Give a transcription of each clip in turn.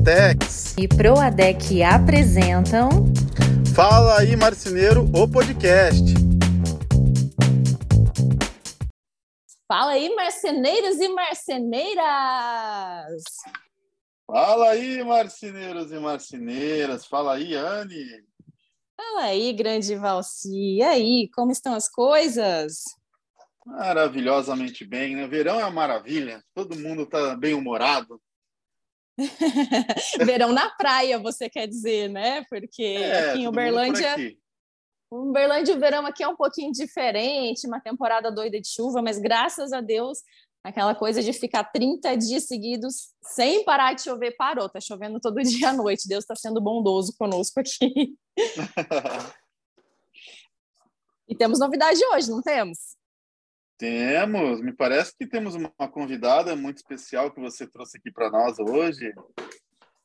Proatex e Proadec apresentam Fala aí Marceneiro, o podcast. Fala aí marceneiros e marceneiras. Fala aí marceneiros e marceneiras. Fala aí Anne. Fala aí grande Valci. E aí, como estão as coisas? Maravilhosamente bem, né? Verão é uma maravilha. Todo mundo tá bem humorado. Verão na praia, você quer dizer, né? Porque é, aqui em Uberlândia. Uberlândia, o verão aqui é um pouquinho diferente, uma temporada doida de chuva, mas graças a Deus, aquela coisa de ficar 30 dias seguidos sem parar de chover parou. Tá chovendo todo dia à noite. Deus está sendo bondoso conosco aqui. e temos novidade hoje, não temos? Temos, me parece que temos uma convidada muito especial que você trouxe aqui para nós hoje.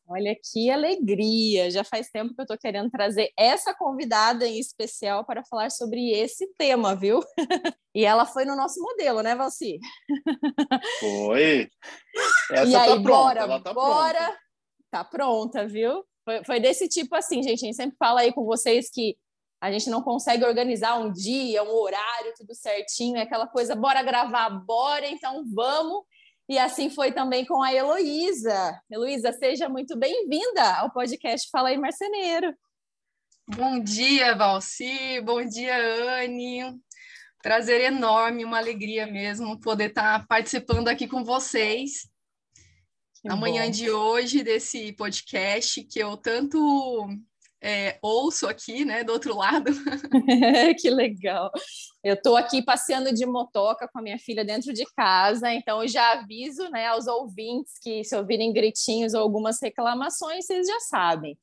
Olha que alegria! Já faz tempo que eu estou querendo trazer essa convidada em especial para falar sobre esse tema, viu? e ela foi no nosso modelo, né, Valci? Foi. Essa e aí, tá bora, ela tá bora. Pronta. Tá pronta, viu? Foi, foi desse tipo assim, gente. A gente sempre fala aí com vocês que a gente não consegue organizar um dia, um horário, tudo certinho, é aquela coisa, bora gravar, bora, então vamos. E assim foi também com a Heloísa. Heloísa, seja muito bem-vinda ao podcast Fala aí Marceneiro. Bom dia, Valci, bom dia, Anne. Prazer enorme, uma alegria mesmo poder estar participando aqui com vocês. Que na bom. manhã de hoje desse podcast que eu tanto é, ouço aqui, né, do outro lado. que legal. Eu estou aqui passeando de motoca com a minha filha dentro de casa, então eu já aviso, né, aos ouvintes que se ouvirem gritinhos ou algumas reclamações, vocês já sabem.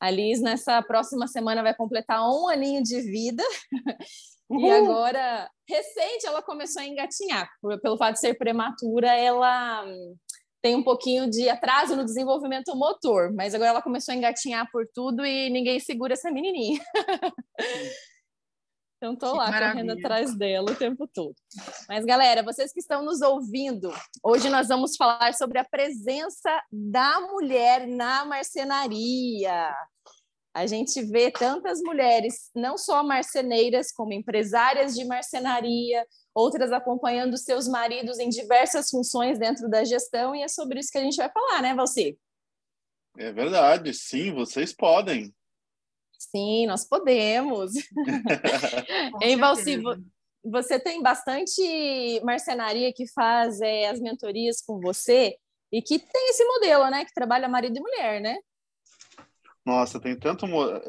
A Liz, nessa próxima semana, vai completar um aninho de vida. Uhum. E agora, recente, ela começou a engatinhar. Pelo fato de ser prematura, ela tem um pouquinho de atraso no desenvolvimento motor, mas agora ela começou a engatinhar por tudo e ninguém segura essa menininha. então tô lá correndo atrás dela o tempo todo. Mas galera, vocês que estão nos ouvindo, hoje nós vamos falar sobre a presença da mulher na marcenaria. A gente vê tantas mulheres, não só marceneiras, como empresárias de marcenaria, outras acompanhando seus maridos em diversas funções dentro da gestão, e é sobre isso que a gente vai falar, né, Valci? É verdade, sim, vocês podem. Sim, nós podemos. em Valci, você tem bastante marcenaria que faz é, as mentorias com você e que tem esse modelo, né, que trabalha marido e mulher, né? Nossa, tem tanto,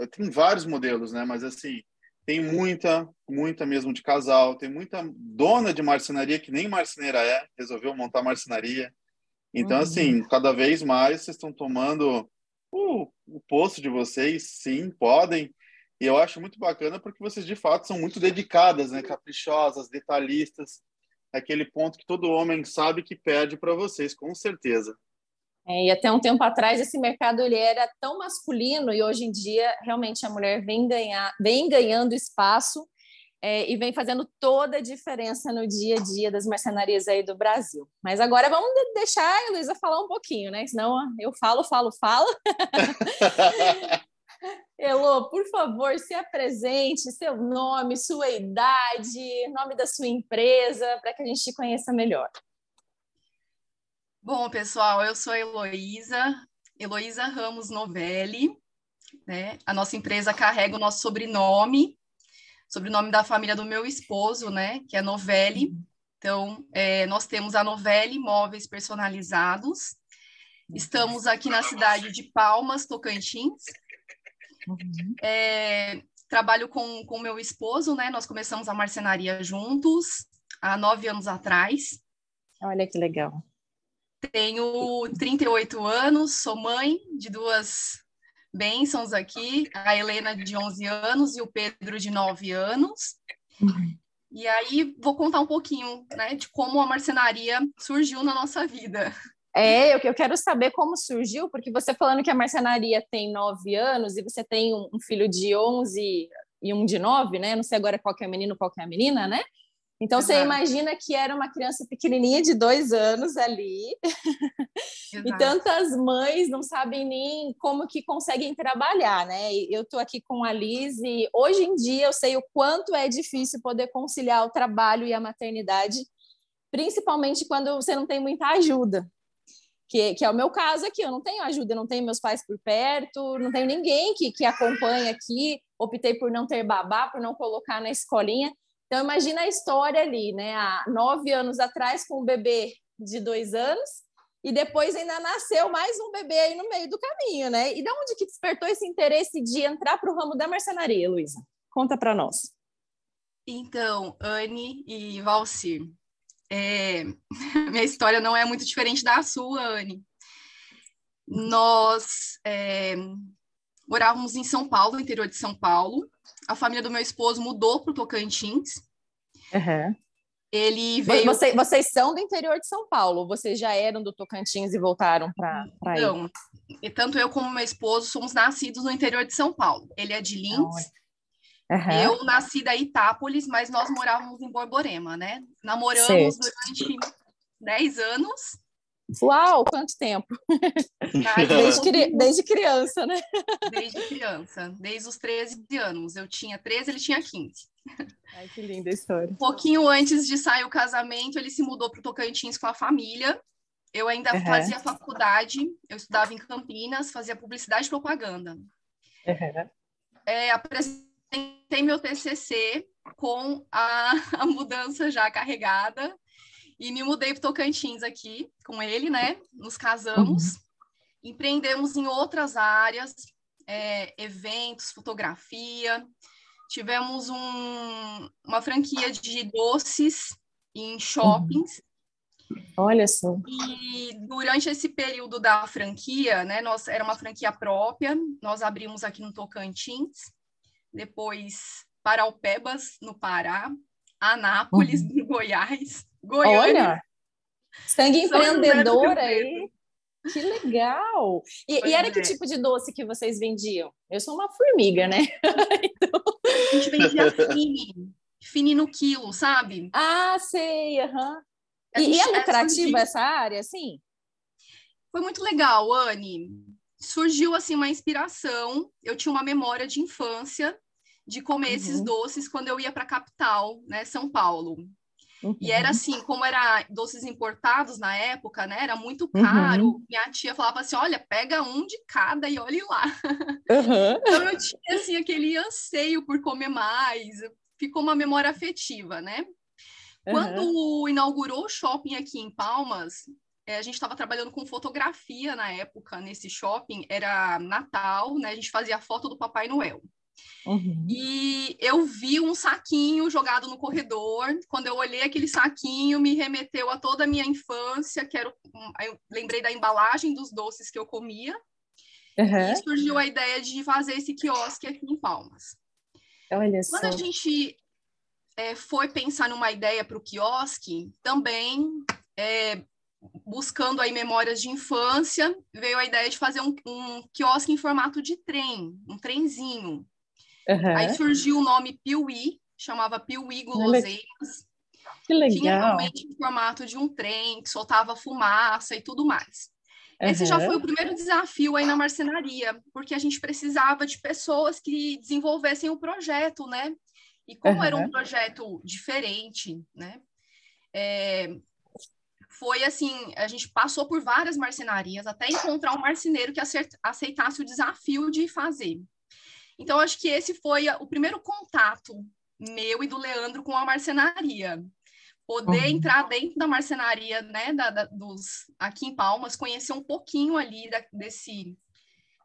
tem vários modelos, né? Mas assim, tem muita, muita mesmo de casal, tem muita dona de marcenaria que nem marceneira é, resolveu montar marcenaria. Então, uhum. assim, cada vez mais vocês estão tomando o, o posto de vocês, sim, podem. E eu acho muito bacana porque vocês, de fato, são muito dedicadas, né? Caprichosas, detalhistas. Aquele ponto que todo homem sabe que perde para vocês, com certeza. É, e até um tempo atrás esse mercado ele era tão masculino e hoje em dia realmente a mulher vem, ganhar, vem ganhando espaço é, e vem fazendo toda a diferença no dia a dia das marcenarias aí do Brasil. Mas agora vamos deixar a Luísa falar um pouquinho, né? Senão eu falo, falo, falo. Elô, por favor, se apresente, seu nome, sua idade, nome da sua empresa, para que a gente te conheça melhor. Bom, pessoal, eu sou a Heloísa, Heloísa Ramos Novelli, né? A nossa empresa carrega o nosso sobrenome, sobrenome da família do meu esposo, né? Que é Novelli. Então, é, nós temos a Novelli Móveis Personalizados. Estamos aqui na cidade de Palmas, Tocantins. Uhum. É, trabalho com o meu esposo, né? Nós começamos a marcenaria juntos há nove anos atrás. Olha que legal. Tenho 38 anos, sou mãe de duas bênçãos aqui, a Helena de 11 anos e o Pedro de 9 anos. E aí vou contar um pouquinho, né, de como a marcenaria surgiu na nossa vida. É, eu, eu quero saber como surgiu, porque você falando que a marcenaria tem 9 anos e você tem um, um filho de 11 e um de 9, né? Não sei agora qual é o menino, qual é a menina, né? Então, Exato. você imagina que era uma criança pequenininha de dois anos ali, e tantas mães não sabem nem como que conseguem trabalhar, né? Eu estou aqui com a Liz e hoje em dia eu sei o quanto é difícil poder conciliar o trabalho e a maternidade, principalmente quando você não tem muita ajuda. Que, que, é o meu caso aqui, eu não tenho ajuda, eu não tenho meus pais por perto, não tenho ninguém que, que acompanhe aqui, optei por não ter babá, por não colocar na escolinha, então, imagina a história ali, né? Há nove anos atrás, com um bebê de dois anos, e depois ainda nasceu mais um bebê aí no meio do caminho, né? E de onde que despertou esse interesse de entrar para o ramo da marcenaria, Luísa? Conta para nós. Então, Anne e Valci, é... minha história não é muito diferente da sua, Anne. Nós é... morávamos em São Paulo, interior de São Paulo, a família do meu esposo mudou para o Tocantins. Uhum. Ele veio. Você, vocês são do interior de São Paulo? Vocês já eram do Tocantins e voltaram para aí? Não, e tanto eu como meu esposo somos nascidos no interior de São Paulo. Ele é de Lins. Uhum. Eu nasci da Itápolis, mas nós morávamos em Borborema, né? Namoramos certo. durante 10 anos. Uau, quanto tempo! Desde, desde, criança, né? Desde criança, desde os 13 anos. Eu tinha 13, ele tinha 15. Ai, que linda história. Um pouquinho antes de sair o casamento, ele se mudou para o Tocantins com a família. Eu ainda uhum. fazia faculdade, eu estudava em Campinas, fazia publicidade e propaganda. Uhum. É, apresentei meu TCC com a, a mudança já carregada e me mudei para Tocantins aqui com ele, né? Nos casamos, uhum. empreendemos em outras áreas, é, eventos, fotografia. Tivemos um, uma franquia de doces em shoppings. Olha só. E durante esse período da franquia, né, nós era uma franquia própria, nós abrimos aqui no Tocantins, depois Paraupebas, no Pará, Anápolis, uhum. no Goiás, Goiânia. Olha, sangue empreendedor aí. Que legal! E, e era é. que tipo de doce que vocês vendiam? Eu sou uma formiga, né? então... A gente vendia fini, fini no quilo, sabe? Ah, sei, aham. Uhum. E, e, é lucrativa essa área, sim? Foi muito legal, Anne. Surgiu, assim, uma inspiração. Eu tinha uma memória de infância de comer uhum. esses doces quando eu ia para a capital, né, São Paulo. Uhum. E era assim, como era doces importados na época, né? Era muito caro. Uhum. Minha tia falava assim: olha, pega um de cada e olhe lá. Uhum. então eu tinha assim aquele anseio por comer mais. Ficou uma memória afetiva, né? Quando inaugurou o shopping aqui em Palmas, é, a gente estava trabalhando com fotografia na época nesse shopping. Era Natal, né? A gente fazia foto do Papai Noel. Uhum. E eu vi um saquinho jogado no corredor. Quando eu olhei aquele saquinho, me remeteu a toda a minha infância, que era. Eu lembrei da embalagem dos doces que eu comia. Uhum. E surgiu a ideia de fazer esse quiosque aqui em Palmas. Olha Quando a gente é, foi pensar numa ideia para o quiosque, também é, buscando aí memórias de infância, veio a ideia de fazer um, um quiosque em formato de trem, um trenzinho. Uhum. Aí surgiu o nome Piuí, chamava Piuí Guloseimas. Que legal. Tinha realmente o formato de um trem, que soltava fumaça e tudo mais. Uhum. Esse já foi o primeiro desafio aí na marcenaria, porque a gente precisava de pessoas que desenvolvessem o projeto, né? E como uhum. era um projeto diferente, né? É, foi assim, a gente passou por várias marcenarias até encontrar um marceneiro que aceitasse o desafio de fazer. Então, acho que esse foi o primeiro contato meu e do Leandro com a marcenaria. Poder uhum. entrar dentro da marcenaria, né, da, da, dos, aqui em Palmas, conhecer um pouquinho ali da, desse,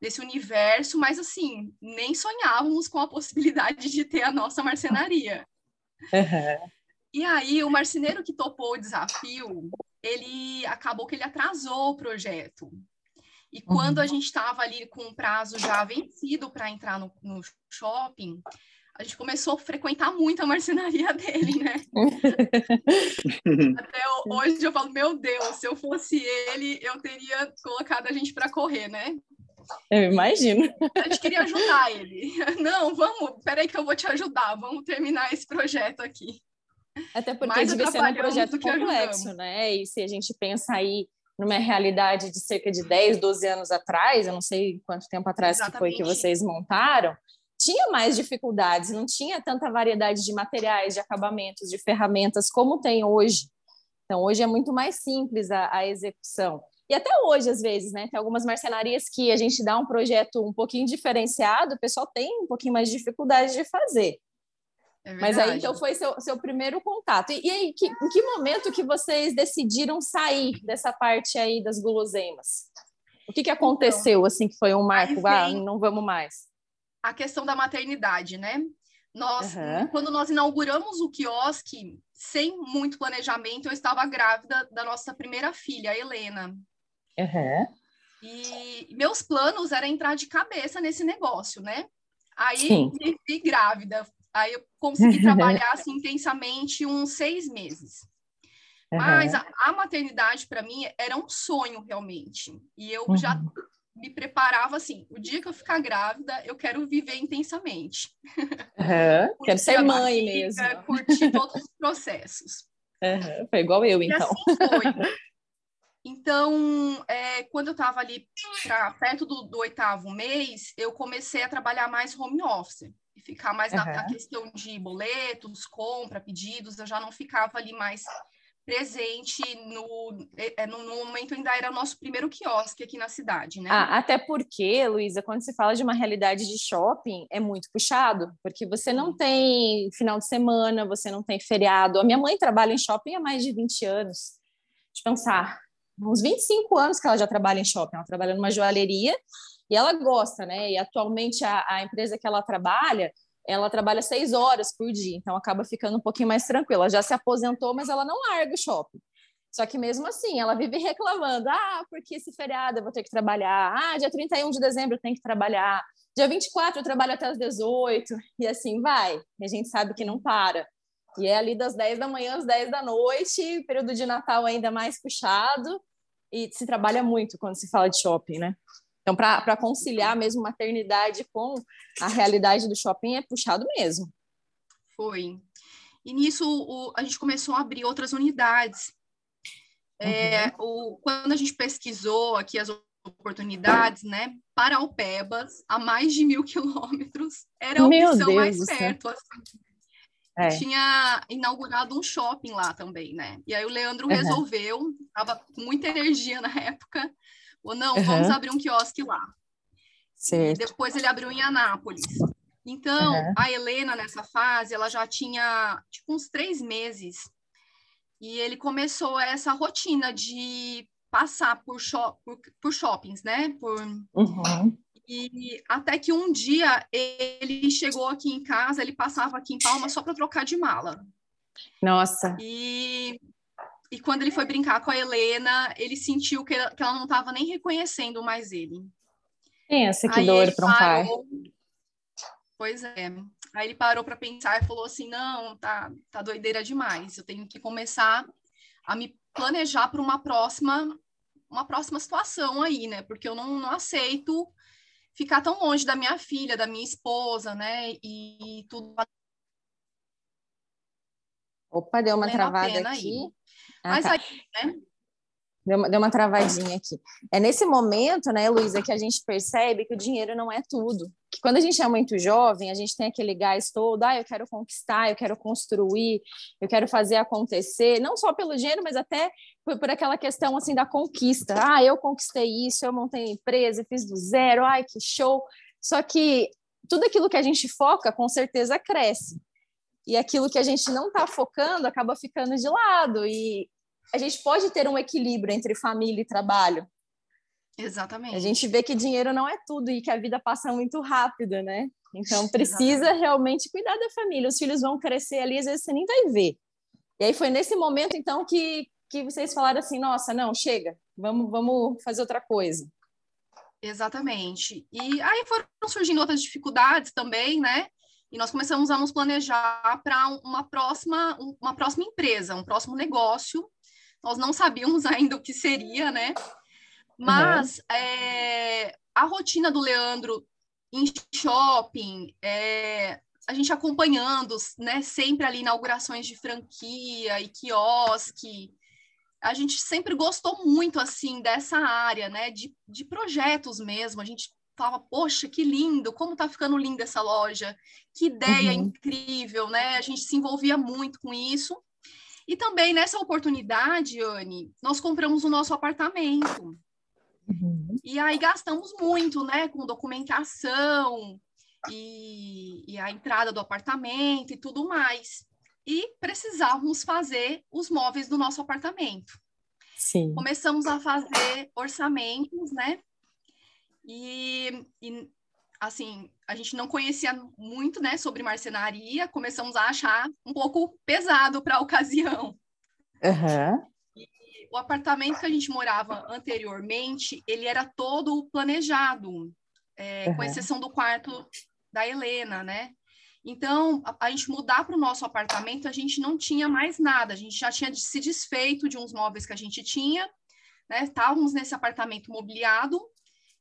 desse universo, mas assim, nem sonhávamos com a possibilidade de ter a nossa marcenaria. Uhum. E aí, o marceneiro que topou o desafio, ele acabou que ele atrasou o projeto. E quando a uhum. gente estava ali com o prazo já vencido para entrar no, no, shopping, a gente começou a frequentar muito a marcenaria dele, né? Até hoje eu falo, meu Deus, se eu fosse ele, eu teria colocado a gente para correr, né? Eu imagino. A gente queria ajudar ele. Não, vamos, peraí que eu vou te ajudar, vamos terminar esse projeto aqui. Até porque devia ser um projeto complexo, né? E se a gente pensa aí numa realidade de cerca de 10, 12 anos atrás, eu não sei quanto tempo atrás que foi que vocês montaram, tinha mais dificuldades, não tinha tanta variedade de materiais, de acabamentos, de ferramentas como tem hoje. Então, hoje é muito mais simples a, a execução. E até hoje, às vezes, né? Tem algumas marcenarias que a gente dá um projeto um pouquinho diferenciado, o pessoal tem um pouquinho mais de dificuldade de fazer. É Mas aí, então, foi seu, seu primeiro contato. E, e aí, que, em que momento que vocês decidiram sair dessa parte aí das guloseimas? O que, que então, aconteceu, então, assim, que foi um marco? Ah, não vamos mais. A questão da maternidade, né? Nós, uhum. quando nós inauguramos o quiosque, sem muito planejamento, eu estava grávida da nossa primeira filha, a Helena. Uhum. E meus planos era entrar de cabeça nesse negócio, né? Aí Sim. me vi grávida. Aí eu consegui trabalhar assim, intensamente uns seis meses. Uhum. Mas a, a maternidade, para mim, era um sonho realmente. E eu uhum. já me preparava assim: o dia que eu ficar grávida, eu quero viver intensamente. Uhum. quero ser mãe mesmo. Curtir todos os processos. Uhum. Foi igual eu, então. E assim foi. Então, é, quando eu estava ali pra, perto do, do, oitavo mês, eu comecei a trabalhar mais home office e ficar mais uhum. na, na, questão de boletos, compra, pedidos. Eu já não ficava ali mais presente no, é, é, no, no, momento ainda era o nosso primeiro quiosque aqui na cidade, né? Ah, até porque, Luísa, quando se fala de uma realidade de shopping, é muito puxado, porque você não tem final de semana, você não tem feriado. A minha mãe trabalha em shopping há mais de 20 anos. De pensar, uns 25 anos que ela já trabalha em shopping, ela trabalha numa joalheria e ela gosta, né? E atualmente a, a empresa que ela trabalha ela trabalha seis horas por dia, então acaba ficando um pouquinho mais tranquila. Já se aposentou, mas ela não larga o shopping. Só que mesmo assim, ela vive reclamando: ah, porque esse feriado eu vou ter que trabalhar, ah, dia 31 de dezembro eu tenho que trabalhar, dia 24 eu trabalho até as 18, e assim vai. E a gente sabe que não para. E é ali das 10 da manhã às 10 da noite, período de Natal ainda mais puxado, e se trabalha muito quando se fala de shopping, né? Então, para conciliar mesmo maternidade com a realidade do shopping é puxado mesmo. Foi. E nisso o, a gente começou a abrir outras unidades. É, uhum. o, quando a gente pesquisou aqui as oportunidades, né, para Alpebas, a mais de mil quilômetros, era a opção Deus mais perto. Assim. É. Tinha inaugurado um shopping lá também, né? E aí o Leandro uhum. resolveu, estava com muita energia na época, ou não, uhum. vamos abrir um quiosque lá. Certo. E depois ele abriu em Anápolis. Então, uhum. a Helena, nessa fase, ela já tinha, tipo, uns três meses. E ele começou essa rotina de passar por, shop, por, por shoppings, né? Por... Uhum. E até que um dia ele chegou aqui em casa, ele passava aqui em Palma só para trocar de mala. Nossa. E e quando ele foi brincar com a Helena, ele sentiu que ela, que ela não estava nem reconhecendo mais ele. Pensa que Aí dor para um pai. Pois é. Aí ele parou para pensar e falou assim: não, tá, tá doideira demais. Eu tenho que começar a me planejar para uma próxima, uma próxima situação aí, né? Porque eu não, não aceito ficar tão longe da minha filha, da minha esposa, né? E, e tudo. Opa, deu uma travada aqui. Aí. Ah, Mas tá. aí, né? Deu uma, deu uma travadinha aqui. É nesse momento, né, Luísa, que a gente percebe que o dinheiro não é tudo. Que quando a gente é muito jovem, a gente tem aquele gás todo, ah, eu quero conquistar, eu quero construir, eu quero fazer acontecer, não só pelo dinheiro, mas até por, por aquela questão, assim, da conquista. Ah, eu conquistei isso, eu montei empresa, fiz do zero, ai, que show. Só que tudo aquilo que a gente foca, com certeza, cresce e aquilo que a gente não está focando acaba ficando de lado. E a gente pode ter um equilíbrio entre família e trabalho. Exatamente. A gente vê que dinheiro não é tudo e que a vida passa muito rápido, né? Então precisa Exatamente. realmente cuidar da família. Os filhos vão crescer ali, às vezes você nem vai ver. E aí foi nesse momento então que que vocês falaram assim, nossa, não, chega, vamos vamos fazer outra coisa. Exatamente. E aí foram surgindo outras dificuldades também, né? E nós começamos a nos planejar para uma próxima, uma próxima empresa, um próximo negócio. Nós não sabíamos ainda o que seria, né? Mas uhum. é, a rotina do Leandro em shopping, é, a gente acompanhando, né, sempre ali inaugurações de franquia e quiosque, a gente sempre gostou muito, assim, dessa área, né, de, de projetos mesmo, a gente falava, poxa, que lindo, como tá ficando linda essa loja, que ideia uhum. incrível, né, a gente se envolvia muito com isso, e também nessa oportunidade, Anne, nós compramos o nosso apartamento, uhum. e aí gastamos muito, né, com documentação, e, e a entrada do apartamento e tudo mais. E precisávamos fazer os móveis do nosso apartamento. Sim. Começamos a fazer orçamentos, né? E, e, assim, a gente não conhecia muito, né, sobre marcenaria, começamos a achar um pouco pesado para a ocasião. Uhum. o apartamento que a gente morava anteriormente, ele era todo planejado, é, uhum. com exceção do quarto da Helena, né? Então, a, a gente mudar para o nosso apartamento, a gente não tinha mais nada, a gente já tinha se desfeito de uns móveis que a gente tinha, né? Estávamos nesse apartamento mobiliado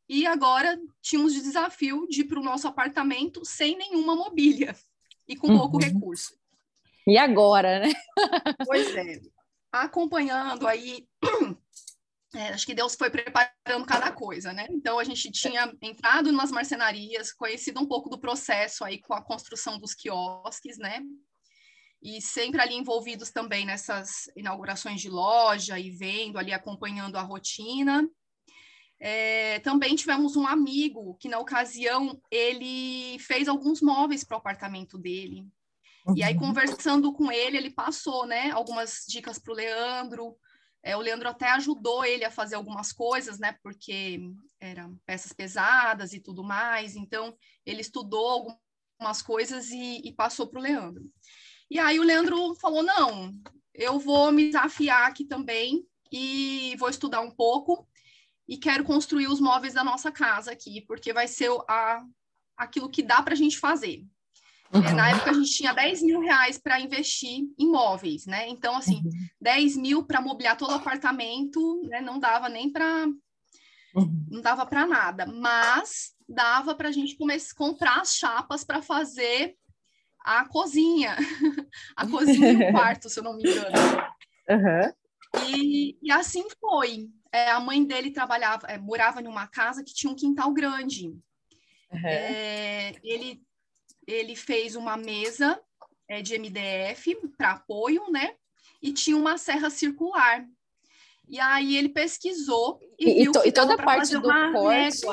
e agora tínhamos o desafio de ir para o nosso apartamento sem nenhuma mobília e com uhum. pouco recurso. E agora, né? pois é. Acompanhando aí é, acho que Deus foi preparando cada coisa, né? Então a gente tinha entrado nas marcenarias, conhecido um pouco do processo aí com a construção dos quiosques, né? E sempre ali envolvidos também nessas inaugurações de loja e vendo ali, acompanhando a rotina. É, também tivemos um amigo que, na ocasião, ele fez alguns móveis para o apartamento dele. Uhum. E aí, uhum. conversando com ele, ele passou, né, algumas dicas para o Leandro, é, o Leandro até ajudou ele a fazer algumas coisas, né? Porque eram peças pesadas e tudo mais. Então, ele estudou algumas coisas e, e passou para o Leandro. E aí o Leandro falou: não, eu vou me desafiar aqui também e vou estudar um pouco e quero construir os móveis da nossa casa aqui, porque vai ser a, aquilo que dá para a gente fazer. Uhum. É, na época a gente tinha 10 mil reais para investir em móveis, né? Então, assim, uhum. 10 mil para mobiliar todo o apartamento, né? Não dava nem para. Uhum. Não dava para nada, mas dava para a gente começar, comprar as chapas para fazer a cozinha, a cozinha e o quarto, se eu não me engano. Uhum. E, e assim foi. É, a mãe dele trabalhava, é, morava numa casa que tinha um quintal grande. Uhum. É, ele ele fez uma mesa é, de MDF para apoio, né? E tinha uma serra circular. E aí ele pesquisou e, e viu to, e toda a parte do corte,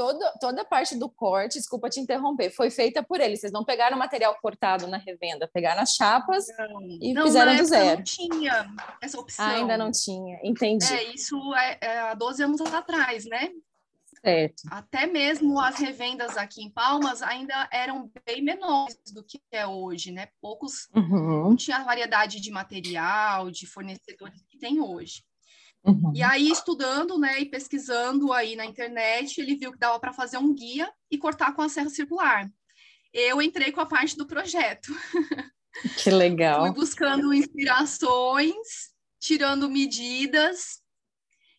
toda, toda a parte do corte, desculpa te interromper, foi feita por ele. Vocês não pegaram material cortado na revenda, pegaram as chapas não, e não, fizeram do zero. Não tinha essa opção. Ah, ainda não tinha, entendi. É, isso é, é há 12 anos atrás, né? Certo. Até mesmo as revendas aqui em Palmas ainda eram bem menores do que é hoje, né? Poucos uhum. não tinha a variedade de material, de fornecedores que tem hoje. Uhum. E aí, estudando, né, e pesquisando aí na internet, ele viu que dava para fazer um guia e cortar com a serra circular. Eu entrei com a parte do projeto. Que legal. Fui buscando inspirações, tirando medidas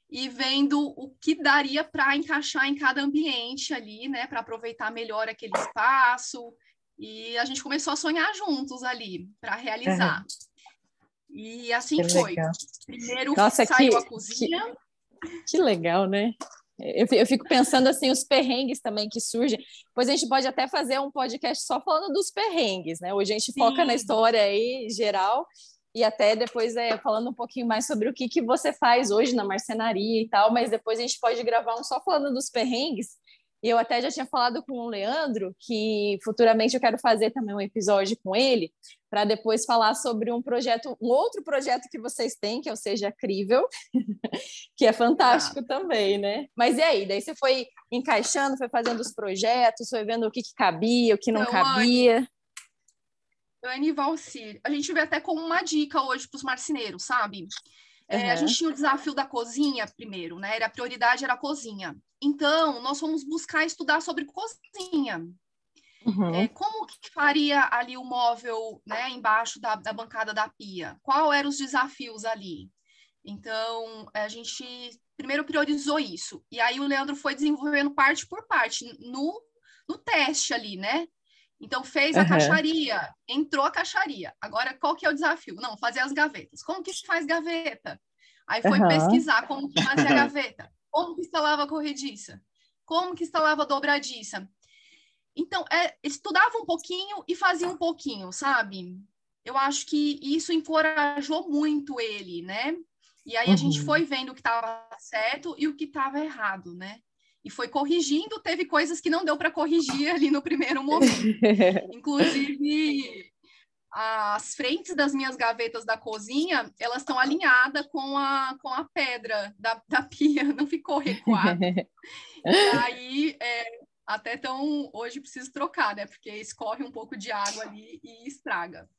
e vendo o que daria para encaixar em cada ambiente ali, né, para aproveitar melhor aquele espaço. E a gente começou a sonhar juntos ali para realizar. Uhum. E assim que foi. Legal. Primeiro Nossa, saiu que, a cozinha. Que, que legal, né? Eu, eu fico pensando assim, os perrengues também que surgem. Pois a gente pode até fazer um podcast só falando dos perrengues, né? Hoje a gente Sim. foca na história aí geral, e até depois é, falando um pouquinho mais sobre o que, que você faz hoje na marcenaria e tal, mas depois a gente pode gravar um só falando dos perrengues. E eu até já tinha falado com o Leandro que futuramente eu quero fazer também um episódio com ele para depois falar sobre um projeto, um outro projeto que vocês têm, que é o Seja Crível, que é fantástico ah. também, né? Mas e aí? Daí você foi encaixando, foi fazendo os projetos, foi vendo o que, que cabia, o que não, não cabia. Anne Valcir. A gente vê até como uma dica hoje para os marceneiros, sabe? É, uhum. A gente tinha o desafio da cozinha primeiro, né? Era, a prioridade era a cozinha. Então, nós fomos buscar estudar sobre cozinha. Uhum. É, como que faria ali o móvel né, embaixo da, da bancada da pia? Qual eram os desafios ali? Então, a gente primeiro priorizou isso. E aí o Leandro foi desenvolvendo parte por parte, no, no teste ali, né? Então, fez a uhum. caixaria, entrou a caixaria. Agora, qual que é o desafio? Não, fazer as gavetas. Como que faz gaveta? Aí foi uhum. pesquisar como que fazia a gaveta. Como que instalava a corrediça? Como que instalava a dobradiça? Então, é, estudava um pouquinho e fazia um pouquinho, sabe? Eu acho que isso encorajou muito ele, né? E aí a gente uhum. foi vendo o que estava certo e o que estava errado, né? E foi corrigindo. Teve coisas que não deu para corrigir ali no primeiro momento. Inclusive, as frentes das minhas gavetas da cozinha, elas estão alinhadas com a, com a pedra da, da pia, não ficou recuado. e aí, é, até tão, hoje preciso trocar, né? Porque escorre um pouco de água ali e estraga.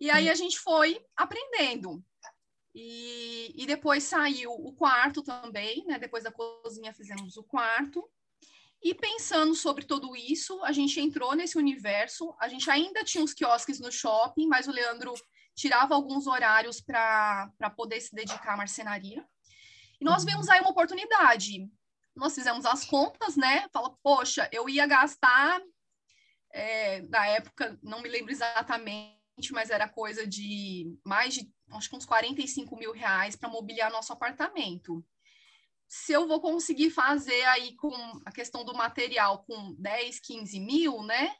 E aí a gente foi aprendendo. E, e depois saiu o quarto também, né? Depois da cozinha fizemos o quarto. E pensando sobre tudo isso, a gente entrou nesse universo. A gente ainda tinha uns quiosques no shopping, mas o Leandro tirava alguns horários para poder se dedicar à marcenaria. E nós uhum. vimos aí uma oportunidade. Nós fizemos as contas, né? Fala, poxa, eu ia gastar, é, na época, não me lembro exatamente, mas era coisa de mais de acho que uns 45 mil reais para mobiliar nosso apartamento. Se eu vou conseguir fazer aí com a questão do material com 10, 15 mil, né?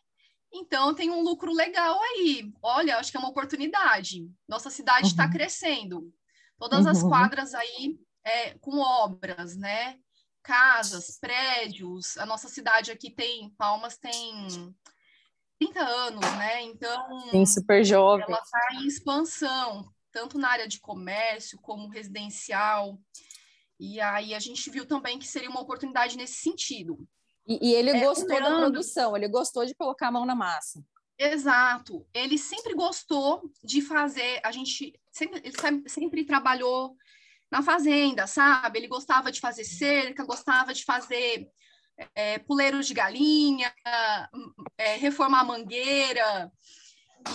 Então tem um lucro legal aí. Olha, acho que é uma oportunidade. Nossa cidade está uhum. crescendo. Todas uhum. as quadras aí é, com obras, né? Casas, prédios. A nossa cidade aqui tem, Palmas tem 30 anos, né? Então. Tem super jovem. Ela está em expansão tanto na área de comércio como residencial. E aí a gente viu também que seria uma oportunidade nesse sentido. E, e ele é, gostou Leandro, da produção, ele gostou de colocar a mão na massa. Exato. Ele sempre gostou de fazer, a gente sempre, ele sempre trabalhou na fazenda, sabe? Ele gostava de fazer cerca, gostava de fazer é, puleiros de galinha, é, reformar mangueira.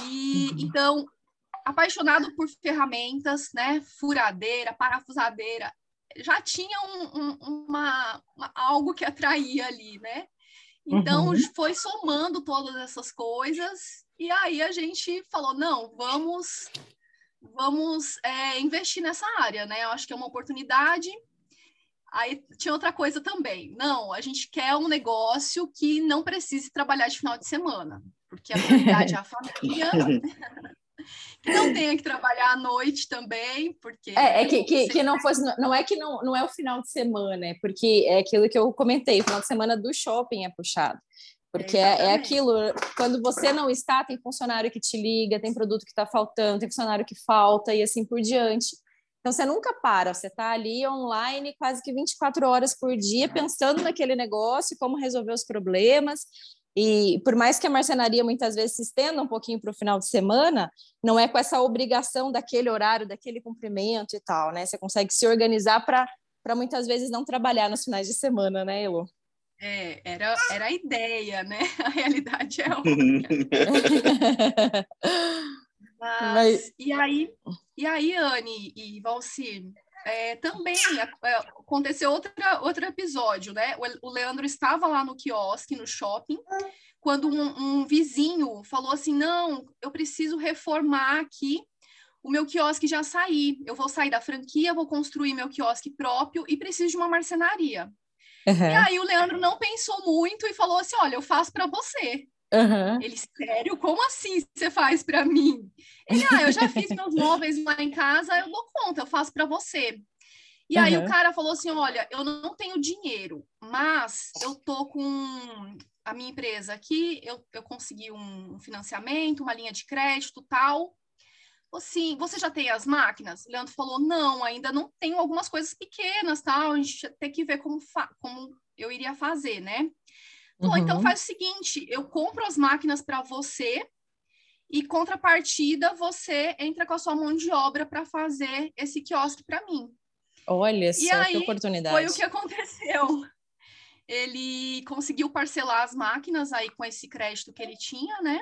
E uhum. então apaixonado por ferramentas, né? Furadeira, parafusadeira. Já tinha um, um, uma, uma, algo que atraía ali, né? Então uhum. foi somando todas essas coisas e aí a gente falou não, vamos vamos é, investir nessa área, né? Eu acho que é uma oportunidade. Aí tinha outra coisa também. Não, a gente quer um negócio que não precise trabalhar de final de semana, porque a prioridade é a família. que não tenha que trabalhar à noite também, porque... É, é que, que, que, não fosse... Não é que não, não é o final de semana, é porque é aquilo que eu comentei, o final de semana do shopping é puxado. Porque é, é, aquilo, quando você não está, tem funcionário que te liga, tem produto que está faltando, tem funcionário que falta e assim por diante. Então você nunca para, você está ali online quase que 24 horas por dia pensando naquele negócio, como resolver os problemas. E por mais que a marcenaria muitas vezes se estenda um pouquinho para o final de semana, não é com essa obrigação daquele horário, daquele cumprimento e tal, né? Você consegue se organizar para muitas vezes não trabalhar nos finais de semana, né, Elo? É, era, era a ideia, né? A realidade é outra. Mas, Mas, E aí, e aí, Anne e Valci, é, também é, aconteceu outra, outro episódio, né? O, Leandro estava lá no quiosque, no shopping, quando um, um, vizinho falou assim: Não, eu preciso reformar aqui. O meu quiosque já saí. Eu vou sair da franquia, vou construir meu quiosque próprio e preciso de uma marcenaria. Uhum. E aí o Leandro não pensou muito e falou assim: Olha, eu faço para você. Uhum. Ele, sério? Como assim você faz para mim? Ele, ah, eu já fiz meus móveis lá em casa, eu dou conta, eu faço para você. E uhum. aí o cara falou assim: olha, eu não tenho dinheiro, mas eu tô com a minha empresa aqui, eu, eu consegui um financiamento, uma linha de crédito tal. Assim, você já tem as máquinas? O Leandro falou: não, ainda não tenho algumas coisas pequenas, tal. A gente tem que ver como, como eu iria fazer, né? Então, uhum. então faz o seguinte: eu compro as máquinas para você e contrapartida você entra com a sua mão de obra para fazer esse quiosque para mim. Olha só aí, que oportunidade. Foi o que aconteceu. Ele conseguiu parcelar as máquinas aí com esse crédito que ele tinha, né?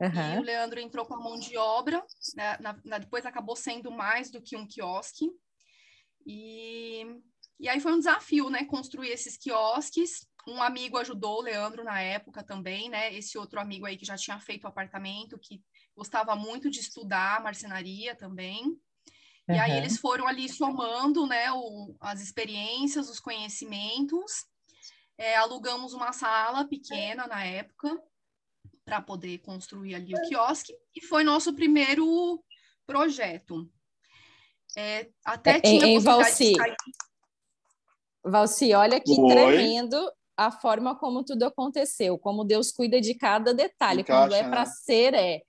Uhum. E o Leandro entrou com a mão de obra, né? na, na, depois acabou sendo mais do que um quiosque. E, e aí foi um desafio, né? Construir esses quiosques Um amigo ajudou o Leandro na época também, né? Esse outro amigo aí que já tinha feito o apartamento, que gostava muito de estudar marcenaria também. Uhum. E aí eles foram ali somando, né, o, as experiências, os conhecimentos. É, alugamos uma sala pequena na época para poder construir ali o quiosque e foi nosso primeiro projeto. É, até tinha em, em Valci. Valci, olha que Oi. tremendo a forma como tudo aconteceu, como Deus cuida de cada detalhe. Encaixa, Quando é para né? ser, é.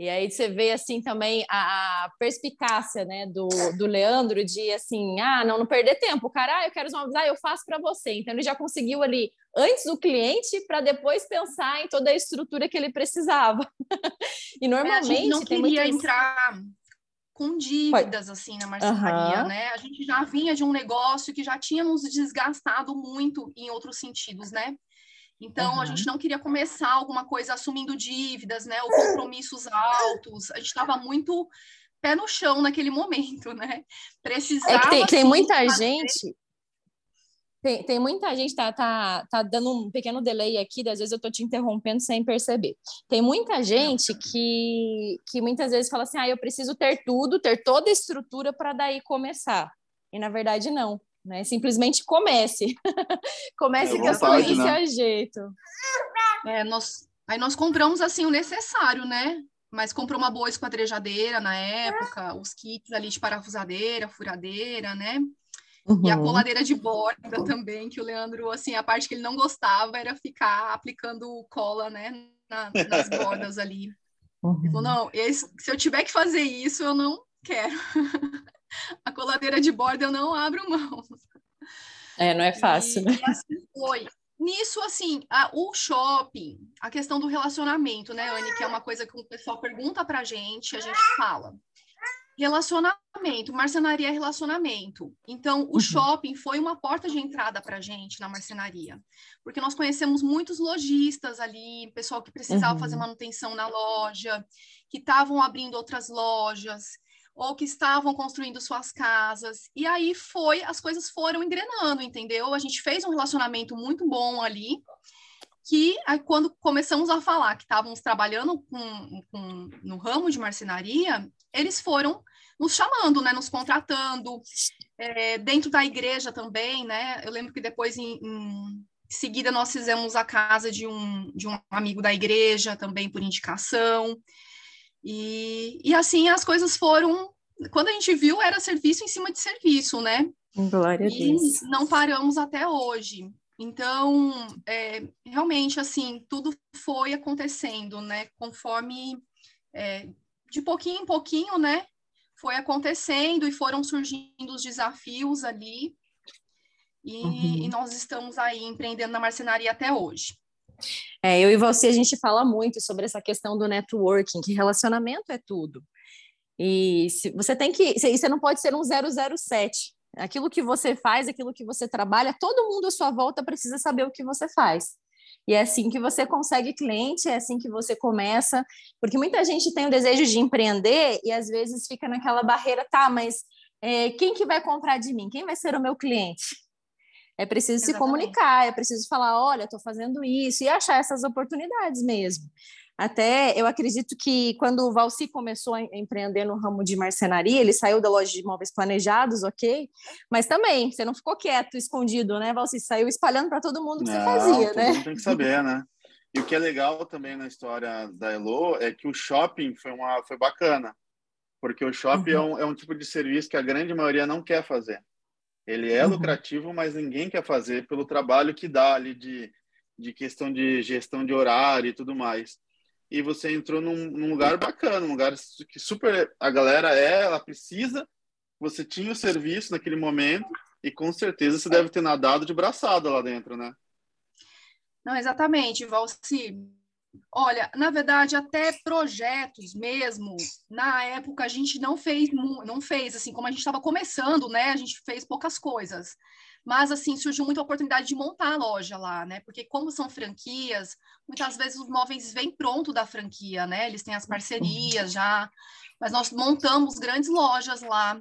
E aí você vê assim também a, a, perspicácia, né, do, do Leandro de assim, ah, não, não perder tempo, cara, ah, eu quero os móveis, ah, eu faço para você. Então ele já conseguiu ali antes do cliente para depois pensar em toda a estrutura que ele precisava. e normalmente é, a gente não queria muitas... entrar com dívidas assim na marcenaria, uhum. né? A gente já vinha de um negócio que já tinha nos desgastado muito em outros sentidos, né? Então, uhum. a gente não queria começar alguma coisa assumindo dívidas, né? Ou compromissos altos. A gente estava muito pé no chão naquele momento, né? Precisava. É que tem, tem muita fazer... gente. Tem, tem muita gente tá, tá, tá dando um pequeno delay aqui, às vezes eu tô te interrompendo sem perceber. Tem muita gente que, que muitas vezes fala assim: ah, eu preciso ter tudo, ter toda a estrutura para daí começar. E na verdade, não né? Simplesmente comece. comece é que as coisas né? se ajeitam. É, nós, aí nós compramos assim o necessário, né? Mas comprou uma boa esquadrejadeira na época, os kits ali de parafusadeira, furadeira, né? Uhum. E a uhum. coladeira de borda também, que o Leandro, assim, a parte que ele não gostava era ficar aplicando cola, né, na, nas bordas ali. Uhum. Ele falou, não, esse, se eu tiver que fazer isso, eu não quero. a coladeira de borda eu não abro mão. É, não é fácil, e, né? E assim foi. Nisso, assim, a, o shopping, a questão do relacionamento, né, Anne, que é uma coisa que o pessoal pergunta pra gente, a gente fala. Relacionamento, marcenaria é relacionamento. Então, o uhum. shopping foi uma porta de entrada para a gente na marcenaria, porque nós conhecemos muitos lojistas ali, pessoal que precisava uhum. fazer manutenção na loja, que estavam abrindo outras lojas, ou que estavam construindo suas casas. E aí foi, as coisas foram engrenando, entendeu? A gente fez um relacionamento muito bom ali, que aí, quando começamos a falar que estávamos trabalhando com, com, no ramo de marcenaria, eles foram nos chamando, né, nos contratando, é, dentro da igreja também, né? Eu lembro que depois, em, em seguida, nós fizemos a casa de um, de um amigo da igreja, também por indicação. E, e assim as coisas foram. Quando a gente viu, era serviço em cima de serviço, né? Glória e a Deus. não paramos até hoje. Então, é, realmente, assim, tudo foi acontecendo, né? Conforme, é, de pouquinho em pouquinho, né? Foi acontecendo e foram surgindo os desafios ali. E, uhum. e nós estamos aí empreendendo na marcenaria até hoje. É, eu e você, a gente fala muito sobre essa questão do networking, que relacionamento é tudo. E se, você tem que. Você não pode ser um 007. Aquilo que você faz, aquilo que você trabalha, todo mundo à sua volta precisa saber o que você faz. E é assim que você consegue cliente, é assim que você começa, porque muita gente tem o desejo de empreender e às vezes fica naquela barreira, tá, mas é, quem que vai comprar de mim? Quem vai ser o meu cliente? É preciso Exatamente. se comunicar, é preciso falar, olha, estou fazendo isso, e achar essas oportunidades mesmo. Até eu acredito que quando o Valci começou a empreender no ramo de marcenaria, ele saiu da loja de imóveis planejados, ok? Mas também, você não ficou quieto, escondido, né, Valci? Saiu espalhando para todo mundo que não, você fazia, né? tem que saber, né? E o que é legal também na história da Elo é que o shopping foi, uma, foi bacana, porque o shopping uhum. é, um, é um tipo de serviço que a grande maioria não quer fazer. Ele é uhum. lucrativo, mas ninguém quer fazer pelo trabalho que dá ali de, de questão de gestão de horário e tudo mais. E você entrou num, num lugar bacana, um lugar que super a galera é, ela precisa. Você tinha o serviço naquele momento e com certeza você deve ter nadado de braçada lá dentro, né? Não, exatamente, Valci. Olha, na verdade, até projetos mesmo, na época a gente não fez, não fez, assim, como a gente estava começando, né? A gente fez poucas coisas. Mas, assim, surgiu muita oportunidade de montar a loja lá, né? Porque como são franquias, muitas vezes os móveis vêm pronto da franquia, né? Eles têm as parcerias já. Mas nós montamos grandes lojas lá,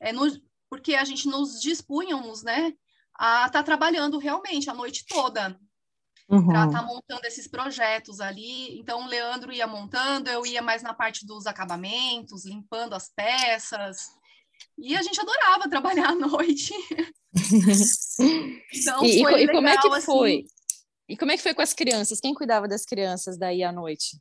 é, no, porque a gente nos dispunhamos, né? A estar tá trabalhando realmente a noite toda uhum. para estar tá montando esses projetos ali. Então, o Leandro ia montando, eu ia mais na parte dos acabamentos, limpando as peças. E a gente adorava trabalhar à noite. então, e, foi e, legal, como é que assim. foi? E como é que foi com as crianças? Quem cuidava das crianças daí à noite?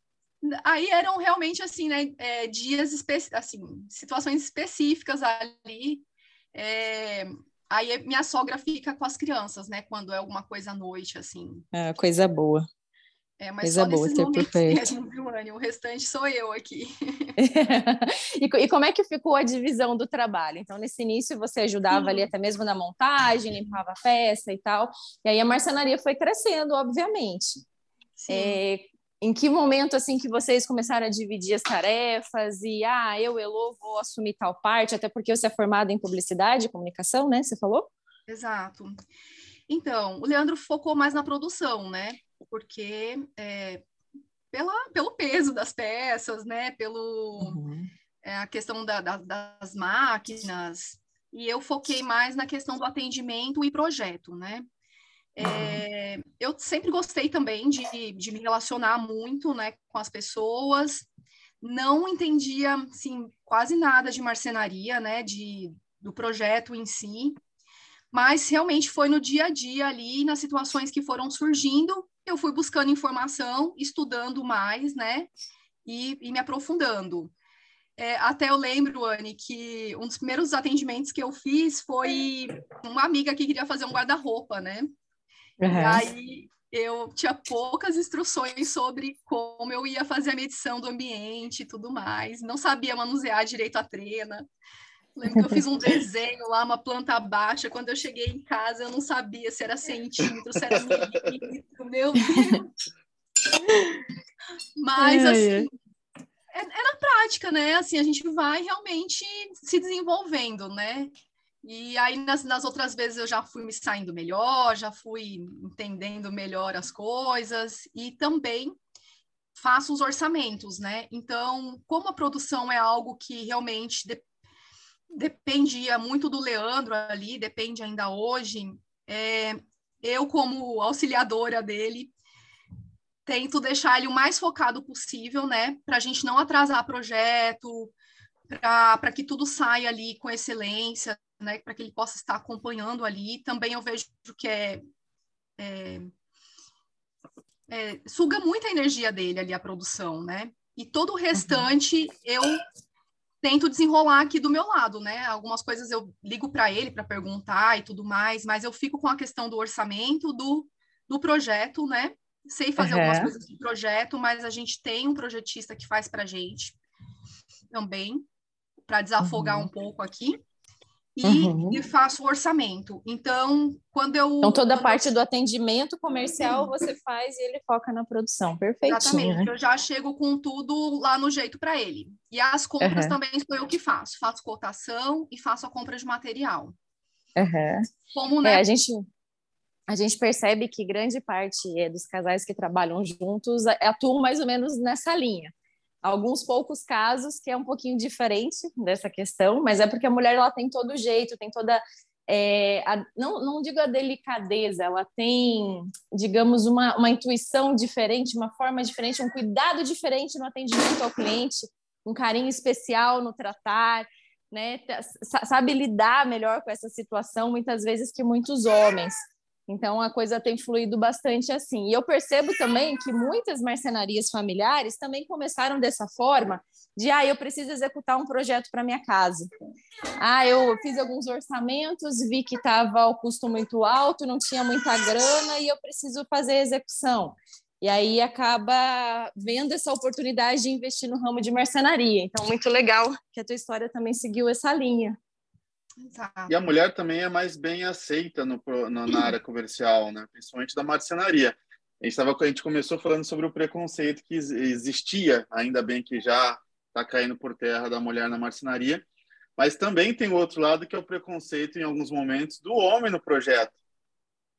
Aí eram realmente assim, né, é, dias assim, situações específicas ali. É, Aí minha sogra fica com as crianças, né? Quando é alguma coisa à noite, assim. É, coisa boa. É, mas coisa só boa nesses momentos mesmo, viu, Anny? O restante sou eu aqui. e, e, como é que ficou a divisão do trabalho? Então, nesse início, você ajudava Sim. ali até mesmo na montagem, limpava a peça e tal. E aí a marcenaria foi crescendo, obviamente. Sim. É, em que momento assim que vocês começaram a dividir as tarefas e ah, eu, Elo, vou assumir tal parte, até porque você é formada em publicidade e comunicação, né? Você falou? Exato. Então, o Leandro focou mais na produção, né? Porque é, pela, pelo peso das peças, né? Pelo uhum. é, a questão da, da, das máquinas. E eu foquei mais na questão do atendimento e projeto, né? É, eu sempre gostei também de, de me relacionar muito né, com as pessoas. Não entendia assim, quase nada de marcenaria, né, de, do projeto em si, mas realmente foi no dia a dia ali, nas situações que foram surgindo, eu fui buscando informação, estudando mais, né, e, e me aprofundando. É, até eu lembro, Anne, que um dos primeiros atendimentos que eu fiz foi uma amiga que queria fazer um guarda-roupa, né? Uhum. E aí eu tinha poucas instruções sobre como eu ia fazer a medição do ambiente e tudo mais. Não sabia manusear direito a trena. Lembro que eu fiz um desenho lá, uma planta baixa. Quando eu cheguei em casa, eu não sabia se era centímetro, se era milímetro. Meu Deus! Mas, assim, é, é, na prática, né? Assim, a gente vai realmente se desenvolvendo, né? E aí, nas, nas outras vezes, eu já fui me saindo melhor, já fui entendendo melhor as coisas e também faço os orçamentos, né? Então, como a produção é algo que realmente dependia muito do Leandro ali, depende ainda hoje, é, eu, como auxiliadora dele, tento deixar ele o mais focado possível, né? Para a gente não atrasar projeto, para que tudo saia ali com excelência, né, para que ele possa estar acompanhando ali. Também eu vejo que é, é, é, suga muita energia dele ali a produção, né? E todo o restante uhum. eu tento desenrolar aqui do meu lado, né? Algumas coisas eu ligo para ele para perguntar e tudo mais, mas eu fico com a questão do orçamento do, do projeto, né? Sei fazer uhum. algumas coisas de projeto, mas a gente tem um projetista que faz para gente também, para desafogar uhum. um pouco aqui e, uhum. e, faço o orçamento. Então, quando eu. Então, toda a parte eu... do atendimento comercial você faz e ele foca na produção. Perfeito. Exatamente. Eu já chego com tudo lá no jeito para ele. E as compras uhum. também sou eu que faço. Faço cotação e faço a compra de material. Uhum. Como, né? É, a gente. A gente percebe que grande parte é, dos casais que trabalham juntos atuam mais ou menos nessa linha alguns poucos casos que é um pouquinho diferente dessa questão, mas é porque a mulher ela tem todo o jeito, tem toda é, a, não, não digo a delicadeza, ela tem, digamos, uma, uma intuição diferente, uma forma diferente, um cuidado diferente no atendimento ao cliente, um carinho especial no tratar, né? Sabe lidar melhor com essa situação, muitas vezes, que muitos homens. Então a coisa tem fluído bastante assim. E eu percebo também que muitas marcenarias familiares também começaram dessa forma de ah, eu preciso executar um projeto para minha casa. Ah, eu fiz alguns orçamentos, vi que estava o custo muito alto, não tinha muita grana e eu preciso fazer a execução. E aí acaba vendo essa oportunidade de investir no ramo de marcenaria. Então, muito legal que a tua história também seguiu essa linha. Exato. E a mulher também é mais bem aceita no, no, na área comercial, né? principalmente da marcenaria. A gente, tava, a gente começou falando sobre o preconceito que existia, ainda bem que já está caindo por terra da mulher na marcenaria, mas também tem o outro lado que é o preconceito, em alguns momentos, do homem no projeto.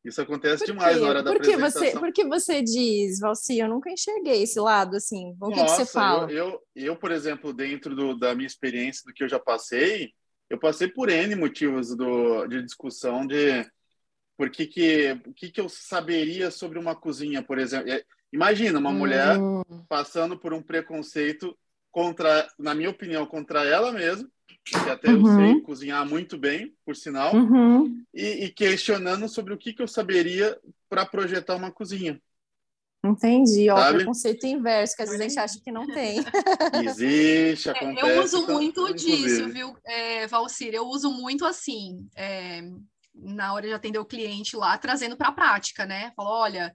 Isso acontece demais na hora da por que apresentação. Você, por que você diz, Valci? Eu nunca enxerguei esse lado, assim. O Nossa, que, você fala? Eu, eu, eu, por exemplo, dentro do, da minha experiência, do que eu já passei, eu passei por N motivos do, de discussão de por que que, que que eu saberia sobre uma cozinha, por exemplo? É, imagina uma hum. mulher passando por um preconceito contra, na minha opinião, contra ela mesma, que até uhum. eu sei cozinhar muito bem, por sinal, uhum. e, e, questionando sobre o que, que eu saberia para projetar uma cozinha. Entendi, ó, o preconceito inverso, que às vezes a gente acha que não tem. Existe, acontece. É, eu uso muito inclusive. disso, viu, é, Valcir? Eu uso muito assim, é, na hora de atender o cliente lá, trazendo para a prática, né? Falo, olha,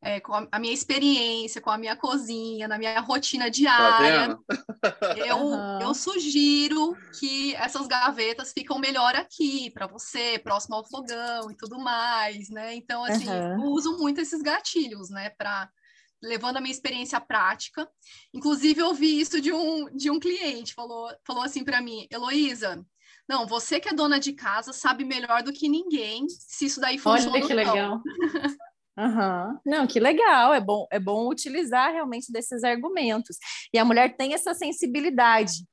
é, com a, a, minha experiência, com a minha cozinha, na minha rotina tá diária, tá eu, uhum. eu sugiro que essas gavetas ficam melhor aqui para você, próximo ao fogão e tudo mais, né? Então, assim, uhum. eu uso muito esses gatilhos, né, para levando a minha experiência prática. Inclusive, eu vi isso de um, de um cliente, falou, falou assim para mim, Heloísa, não, você que é dona de casa sabe melhor do que ninguém se isso daí funciona. Olha que legal. Uhum. Não, que legal, é bom, é bom utilizar realmente desses argumentos. E a mulher tem essa sensibilidade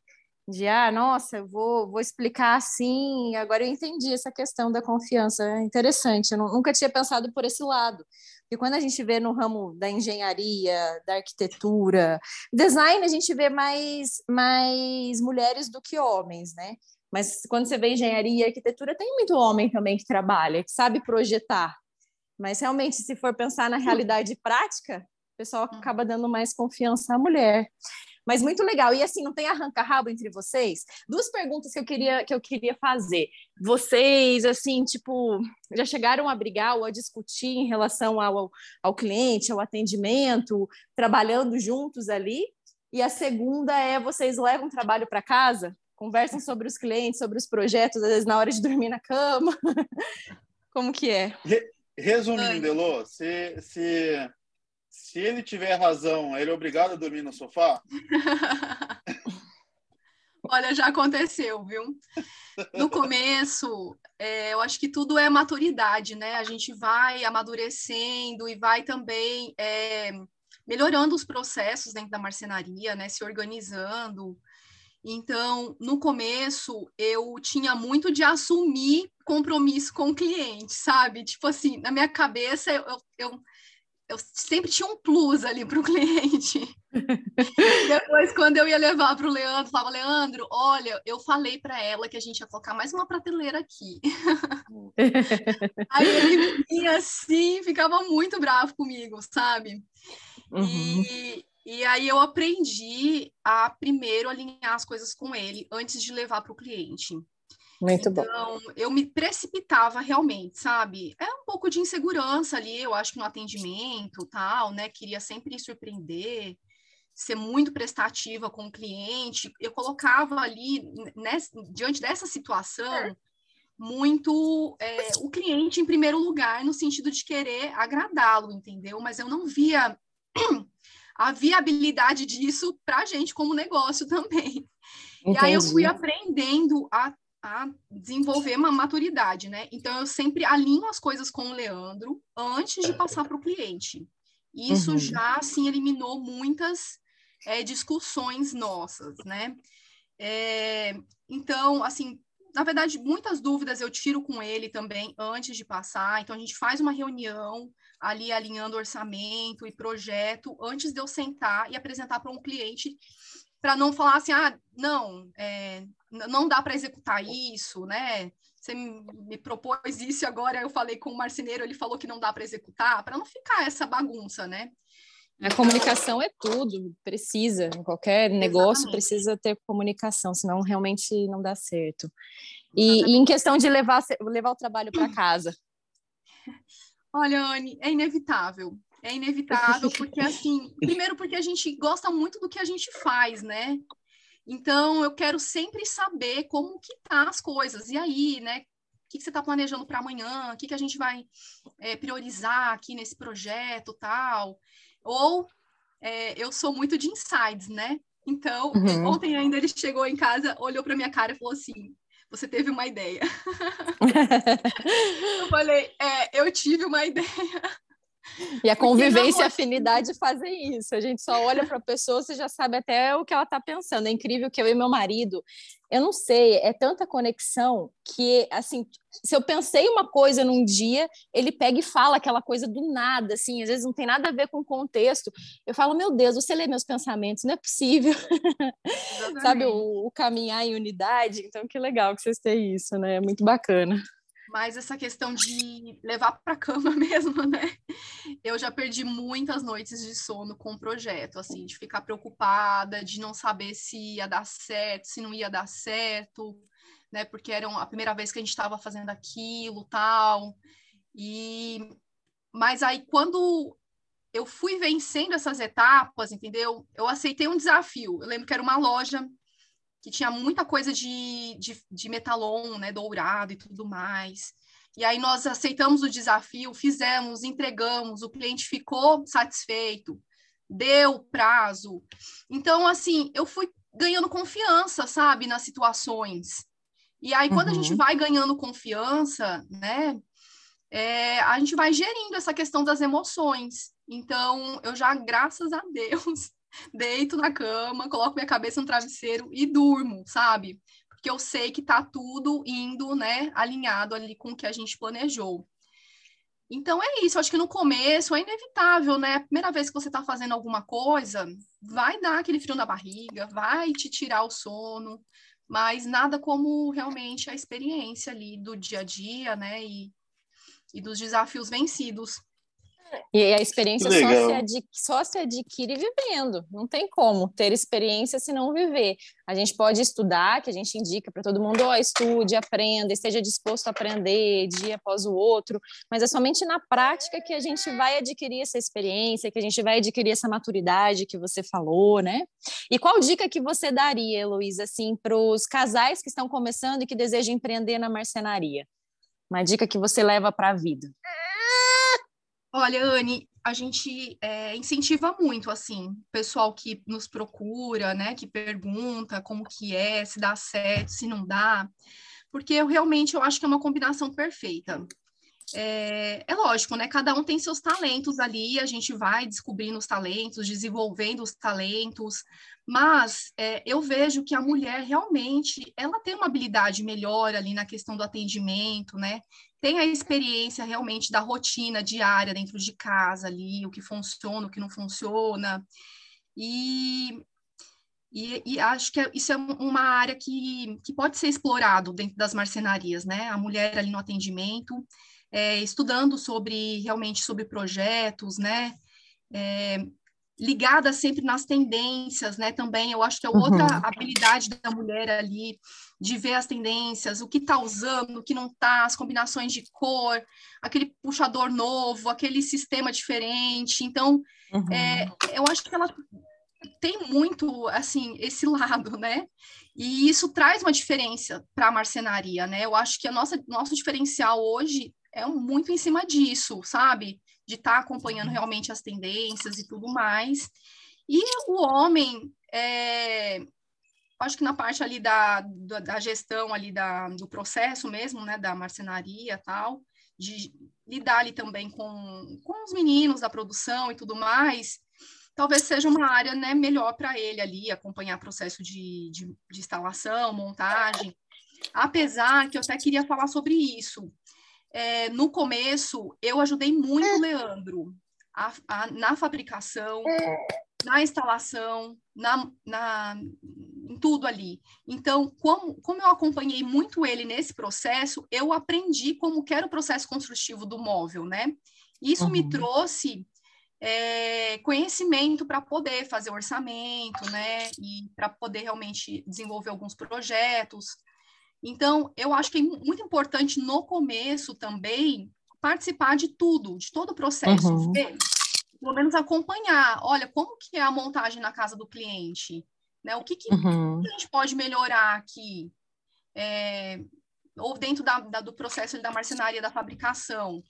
de, ah, nossa, eu vou, vou explicar assim, agora eu entendi essa questão da confiança, é interessante, eu nunca tinha pensado por esse lado. Porque quando a gente vê no ramo da engenharia, da arquitetura, design, a gente vê mais, mais mulheres do que homens, né? Mas quando você vê engenharia e arquitetura, tem muito homem também que trabalha, que sabe projetar, mas realmente, se for pensar na realidade prática, o pessoal hum. acaba dando mais confiança à mulher. Mas muito legal. E assim, não tem arranca-rabo entre vocês? Duas perguntas que eu queria que eu queria fazer. Vocês, assim, tipo, já chegaram a brigar ou a discutir em relação ao, ao cliente, ao atendimento, trabalhando juntos ali? E a segunda é vocês levam trabalho para casa? Conversam sobre os clientes, sobre os projetos, às vezes na hora de dormir na cama. Como que é? Resumindo, Elô, se, se, se ele tiver razão, ele é obrigado a dormir no sofá? Olha, já aconteceu, viu? No começo, é, eu acho que tudo é maturidade, né? A gente vai amadurecendo e vai também é, melhorando os processos dentro da marcenaria, né? Se organizando. Então, no começo, eu tinha muito de assumir compromisso com o cliente, sabe? Tipo assim, na minha cabeça, eu, eu, eu sempre tinha um plus ali para o cliente. Depois, quando eu ia levar para o Leandro, falava, Leandro, olha, eu falei para ela que a gente ia colocar mais uma prateleira aqui. Aí ele vinha assim, ficava muito bravo comigo, sabe? Uhum. E e aí eu aprendi a primeiro alinhar as coisas com ele antes de levar para o cliente. Muito então, bom. eu me precipitava realmente, sabe? É um pouco de insegurança ali, eu acho que no atendimento, tal, né? Queria sempre surpreender, ser muito prestativa com o cliente. Eu colocava ali, nessa, diante dessa situação, muito é, o cliente em primeiro lugar, no sentido de querer agradá-lo, entendeu? Mas eu não via a viabilidade disso para a gente como negócio também. Entendi. E aí eu fui aprendendo a, a desenvolver uma maturidade, né? Então eu sempre alinho as coisas com o Leandro antes de passar para o cliente. Isso uhum. já assim eliminou muitas é, discussões nossas, né? É, então, assim, na verdade, muitas dúvidas eu tiro com ele também antes de passar. Então, a gente faz uma reunião ali alinhando orçamento e projeto antes de eu sentar e apresentar para um cliente para não falar assim, ah, não, é, não dá para executar isso, né? Você me propôs isso agora eu falei com o marceneiro, ele falou que não dá para executar, para não ficar essa bagunça, né? A comunicação é tudo, precisa, em qualquer negócio precisa ter comunicação, senão realmente não dá certo. E, e em questão de levar, levar o trabalho para casa? Olha, Anne, é inevitável. É inevitável porque, assim, primeiro porque a gente gosta muito do que a gente faz, né? Então, eu quero sempre saber como que tá as coisas. E aí, né? O que, que você está planejando para amanhã? O que, que a gente vai é, priorizar aqui nesse projeto, tal? Ou é, eu sou muito de insights, né? Então, uhum. ontem ainda ele chegou em casa, olhou para minha cara e falou assim: Você teve uma ideia? eu falei: É, eu tive uma ideia. E a convivência e a afinidade fazem isso. A gente só olha para a pessoa, você já sabe até o que ela está pensando. É incrível que eu e meu marido, eu não sei, é tanta conexão que, assim, se eu pensei uma coisa num dia, ele pega e fala aquela coisa do nada, assim, às vezes não tem nada a ver com o contexto. Eu falo, meu Deus, você lê meus pensamentos, não é possível. Sabe, o, o caminhar em unidade. Então, que legal que vocês têm isso, né? É muito bacana mas essa questão de levar para cama mesmo, né? Eu já perdi muitas noites de sono com o projeto, assim, de ficar preocupada, de não saber se ia dar certo, se não ia dar certo, né? Porque era a primeira vez que a gente estava fazendo aquilo, tal. E mas aí quando eu fui vencendo essas etapas, entendeu? Eu aceitei um desafio. Eu lembro que era uma loja que tinha muita coisa de, de, de metalon, né, dourado e tudo mais. E aí nós aceitamos o desafio, fizemos, entregamos, o cliente ficou satisfeito, deu prazo. Então, assim, eu fui ganhando confiança, sabe, nas situações. E aí, quando uhum. a gente uhum. vai ganhando confiança, né, é, a gente vai gerindo essa questão das emoções. Então, eu já, graças a Deus, deito na cama, coloco minha cabeça no travesseiro e durmo, sabe? Porque eu sei que tá tudo indo, né, alinhado ali com o que a gente planejou. Então é isso, acho que no começo é inevitável, né? A primeira vez que você está fazendo alguma coisa, vai dar aquele frio na barriga, vai te tirar o sono, mas nada como realmente a experiência ali do dia a dia, né? E, e dos desafios vencidos. E a experiência só se, adquire, só se, adquire vivendo. Não tem como ter experiência se não viver. A gente pode estudar, que a gente indica para todo mundo, oh, estude, aprenda, esteja disposto a aprender dia após o outro, mas é somente na prática que a gente vai adquirir essa experiência, que a gente vai adquirir essa maturidade que você falou, né? E qual dica que você daria, Heloísa, assim, para os casais que estão começando e que desejam empreender na marcenaria? Uma dica que você leva para a vida. Olha, Anne, a gente é, incentiva muito, assim, o pessoal que nos procura, né, que pergunta como que é, se dá certo, se não dá, porque eu realmente eu acho que é uma combinação perfeita. É, é, lógico, né? Cada um tem seus talentos ali, a gente vai descobrindo os talentos, desenvolvendo os talentos, mas é, eu vejo que a mulher realmente ela tem uma habilidade melhor ali na questão do atendimento, né? Tem a experiência realmente da rotina diária dentro de casa ali, o que funciona, o que não funciona. E, e, e acho que é, isso é uma área que, que pode ser explorado dentro das marcenarias, né? A mulher ali no atendimento é, estudando sobre realmente sobre projetos, né? É, ligada sempre nas tendências, né? Também eu acho que é outra uhum. habilidade da mulher ali de ver as tendências, o que está usando, o que não está, as combinações de cor, aquele puxador novo, aquele sistema diferente. Então, uhum. é, eu acho que ela tem muito assim esse lado, né? E isso traz uma diferença para a marcenaria, né? Eu acho que a nossa nosso diferencial hoje é muito em cima disso, sabe? De estar tá acompanhando uhum. realmente as tendências e tudo mais. E o homem, é, acho que na parte ali da, da, da gestão ali da, do processo mesmo, né, da marcenaria tal, de lidar ali também com, com os meninos da produção e tudo mais, talvez seja uma área né, melhor para ele ali, acompanhar processo de, de, de instalação, montagem. Apesar que eu até queria falar sobre isso é, no começo, eu ajudei muito o Leandro a, a, na fabricação, na instalação, na, na, em tudo ali. Então, como, como eu acompanhei muito ele nesse processo, eu aprendi como era o processo construtivo do móvel, né? Isso uhum. me trouxe é, conhecimento para poder fazer orçamento, né? E para poder realmente desenvolver alguns projetos. Então, eu acho que é muito importante no começo também participar de tudo, de todo o processo, uhum. ver, pelo menos acompanhar. Olha, como que é a montagem na casa do cliente? Né? O que, que, uhum. que a gente pode melhorar aqui? É, ou dentro da, da, do processo da marcenaria da fabricação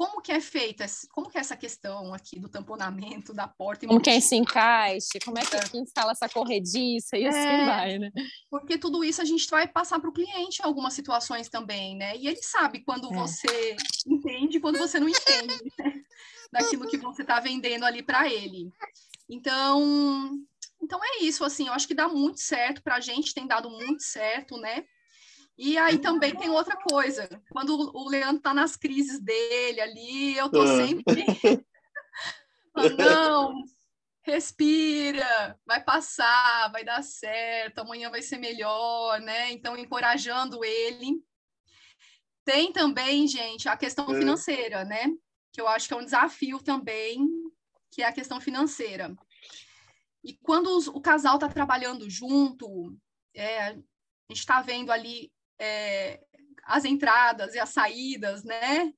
como que é feita, como que é essa questão aqui do tamponamento da porta? Como que é esse encaixe, como é que, é. que instala essa corrediça e assim é, assim vai, né? Porque tudo isso a gente vai passar para o cliente em algumas situações também, né? E ele sabe quando é. você entende e quando você não entende, né? daquilo que você está vendendo ali para ele. Então, então é isso, assim, eu acho que dá muito certo para a gente, tem dado muito certo, né? E aí também tem outra coisa, quando o Leandro está nas crises dele ali, eu tô ah. sempre não, respira, vai passar, vai dar certo, amanhã vai ser melhor, né? Então encorajando ele. Tem também, gente, a questão é. financeira, né? Que eu acho que é um desafio também, que é a questão financeira. E quando os, o casal está trabalhando junto, é, a gente está vendo ali é, as entradas e as saídas, né?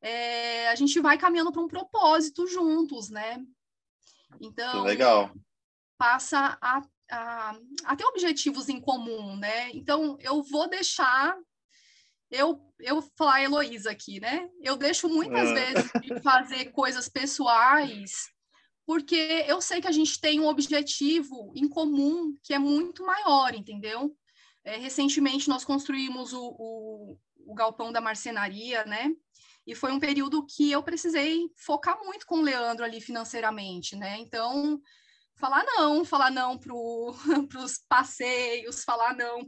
É, a gente vai caminhando para um propósito juntos, né? Então, legal. passa a, a, a ter objetivos em comum, né? Então, eu vou deixar eu, eu falar a Heloísa aqui, né? Eu deixo muitas é. vezes de fazer coisas pessoais porque eu sei que a gente tem um objetivo em comum que é muito maior, entendeu? É, recentemente nós construímos o, o, o, galpão da marcenaria, né? E foi um período que eu precisei focar muito com o Leandro ali financeiramente, né? Então, falar não, falar não para os passeios, falar não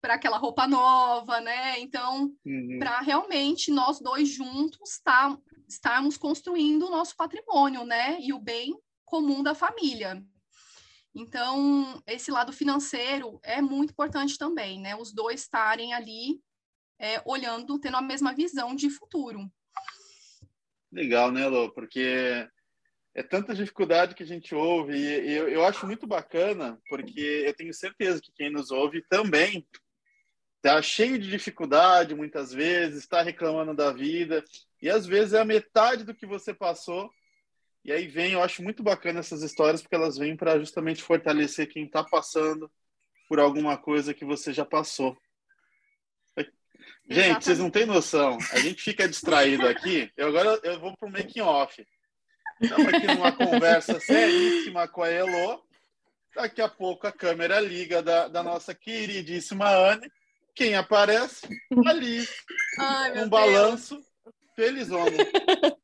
para aquela roupa nova, né? Então, uhum. para realmente nós dois juntos tá, estarmos construindo o nosso patrimônio, né? E o bem comum da família. Então, esse lado financeiro é muito importante também, né? Os dois estarem ali é, olhando, tendo a mesma visão de futuro. Legal, né, Lô? Porque é tanta dificuldade que a gente ouve e eu, eu acho muito bacana, porque eu tenho certeza que quem nos ouve também está cheio de dificuldade muitas vezes, está reclamando da vida e às vezes é a metade do que você passou. E aí vem, eu acho muito bacana essas histórias porque elas vêm para justamente fortalecer quem está passando por alguma coisa que você já passou. Gente, Exatamente. vocês não têm noção. A gente fica distraído aqui. Eu agora eu vou para o making off. Estamos aqui numa conversa seríssima com a Elo. Daqui a pouco a câmera liga da, da nossa queridíssima Anne. Quem aparece? Ali. Um balanço. Felizona.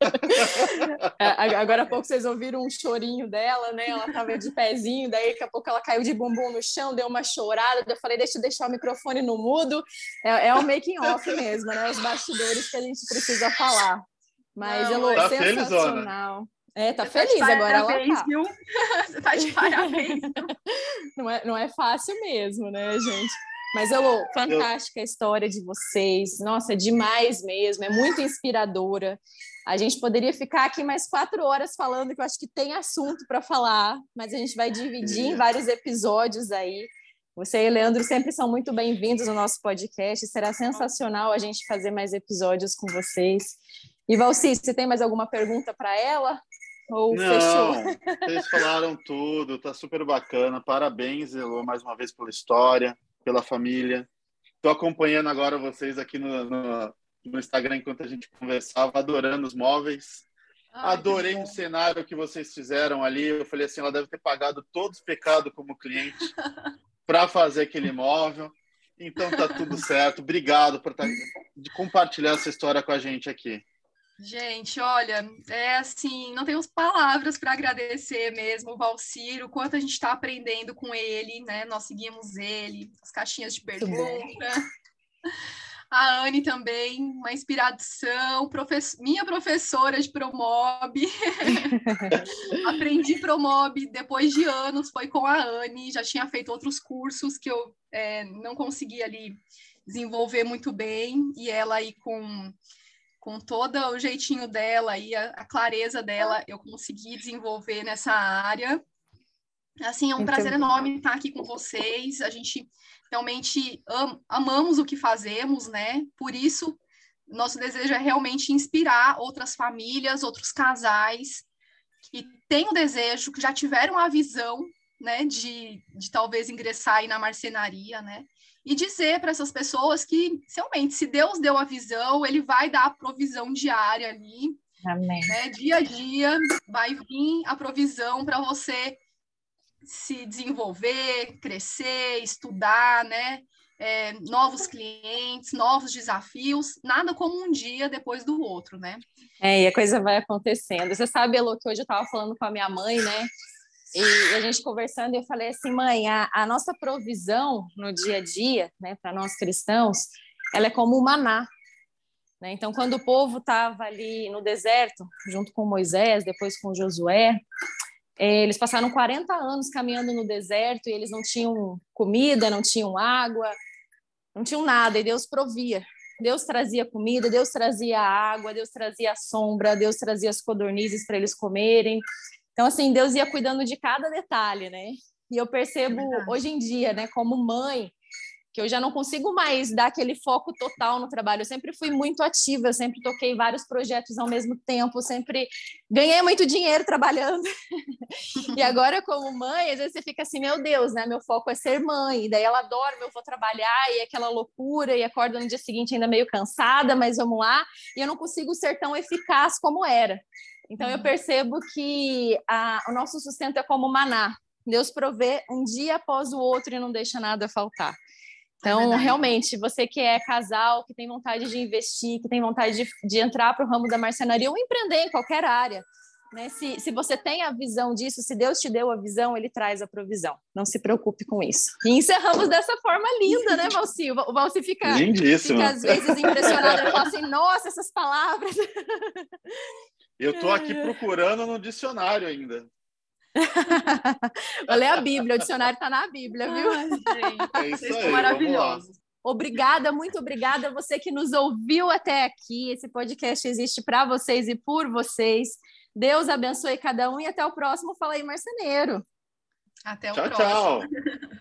É, agora há pouco vocês ouviram um chorinho dela, né? Ela tava de pezinho, daí daqui a pouco ela caiu de bumbum no chão, deu uma chorada. Eu falei, deixa eu deixar o microfone no mudo. É, é o making off mesmo, né? Os bastidores que a gente precisa falar. Mas, Não, Elô, tá sensacional. É, tá Você feliz tá agora. Ela tá. Viu? Você tá de parabéns. não, é, não é fácil mesmo, né, gente? Mas, Elô, fantástica a história de vocês. Nossa, é demais mesmo, é muito inspiradora. A gente poderia ficar aqui mais quatro horas falando, que eu acho que tem assunto para falar, mas a gente vai dividir em vários episódios aí. Você e Leandro sempre são muito bem-vindos no nosso podcast. Será sensacional a gente fazer mais episódios com vocês. E Valci, você tem mais alguma pergunta para ela? Ou Não, fechou? Vocês falaram tudo, tá super bacana. Parabéns, Elô, mais uma vez pela história pela família. Estou acompanhando agora vocês aqui no, no, no, Instagram enquanto a gente conversava, adorando os móveis. Ai, Adorei o cenário que vocês fizeram ali. Eu falei assim, ela deve ter pagado todos os pecados como cliente para fazer aquele móvel. Então tá tudo certo. Obrigado por tá, de compartilhar essa história com a gente aqui. Gente, olha, é assim, não temos palavras para agradecer mesmo o Valciro, o quanto a gente está aprendendo com ele, né? Nós seguimos ele, as caixinhas de pergunta. A Anne também, uma inspiração, minha professora de Promob. Aprendi Promob depois de anos, foi com a Anne, já tinha feito outros cursos que eu é, não consegui ali desenvolver muito bem, e ela aí com com todo o jeitinho dela e a, a, clareza dela, eu consegui desenvolver nessa área. Assim, é um prazer enorme estar aqui com vocês. A gente realmente am, amamos o que fazemos, né? Por isso, nosso desejo é realmente inspirar outras famílias, outros casais que têm o desejo, que já tiveram a visão, né, de, de talvez ingressar aí na marcenaria, né? E dizer para essas pessoas que, realmente, se Deus deu a visão, ele vai dar a provisão diária ali. Amém. Né? Dia a dia vai vir a provisão para você se desenvolver, crescer, estudar, né? é, novos clientes, novos desafios, nada como um dia depois do outro, né? É, e a coisa vai acontecendo. Você sabe, Elo, que hoje eu estava falando com a minha mãe, né? E a gente conversando, eu falei assim, mãe, a, a nossa provisão no dia a dia, né, para nós cristãos, ela é como o maná. Né? Então, quando o povo estava ali no deserto, junto com Moisés, depois com Josué, é, eles passaram 40 anos caminhando no deserto e eles não tinham comida, não tinham água, não tinham nada, e Deus provia. Deus trazia comida, Deus trazia água, Deus trazia sombra, Deus trazia as codornizes para eles comerem. Então, assim, Deus ia cuidando de cada detalhe, né? E eu percebo é hoje em dia, né, como mãe, que eu já não consigo mais dar aquele foco total no trabalho. Eu sempre fui muito ativa, eu sempre toquei vários projetos ao mesmo tempo, sempre ganhei muito dinheiro trabalhando. e agora, como mãe, às vezes você fica assim, meu Deus, né? Meu foco é ser mãe. E daí ela dorme, eu vou trabalhar, e é aquela loucura, e acorda no dia seguinte ainda meio cansada, mas vamos lá. E eu não consigo ser tão eficaz como era. Então, eu uhum. percebo que a, o nosso sustento é como maná. Deus provê um dia após o outro e não deixa nada faltar. Então, é realmente, você que é casal, que tem vontade de investir, que tem vontade de, de entrar para o ramo da marcenaria ou empreender em qualquer área, né? Se, se você tem a visão disso, se Deus te deu a visão, ele traz a provisão. Não se preocupe com isso. E encerramos dessa forma linda, né, Valci? O Valci fica, fica às vezes impressionado. Ele fala assim, nossa, essas palavras. Eu estou aqui procurando no dicionário ainda. Vou ler a Bíblia, o dicionário está na Bíblia, viu? Ai, gente, é isso aí, maravilhosos. Obrigada, muito obrigada a você que nos ouviu até aqui. Esse podcast existe para vocês e por vocês. Deus abençoe cada um e até o próximo Fala aí, Marceneiro. Até o tchau, próximo. Tchau, tchau.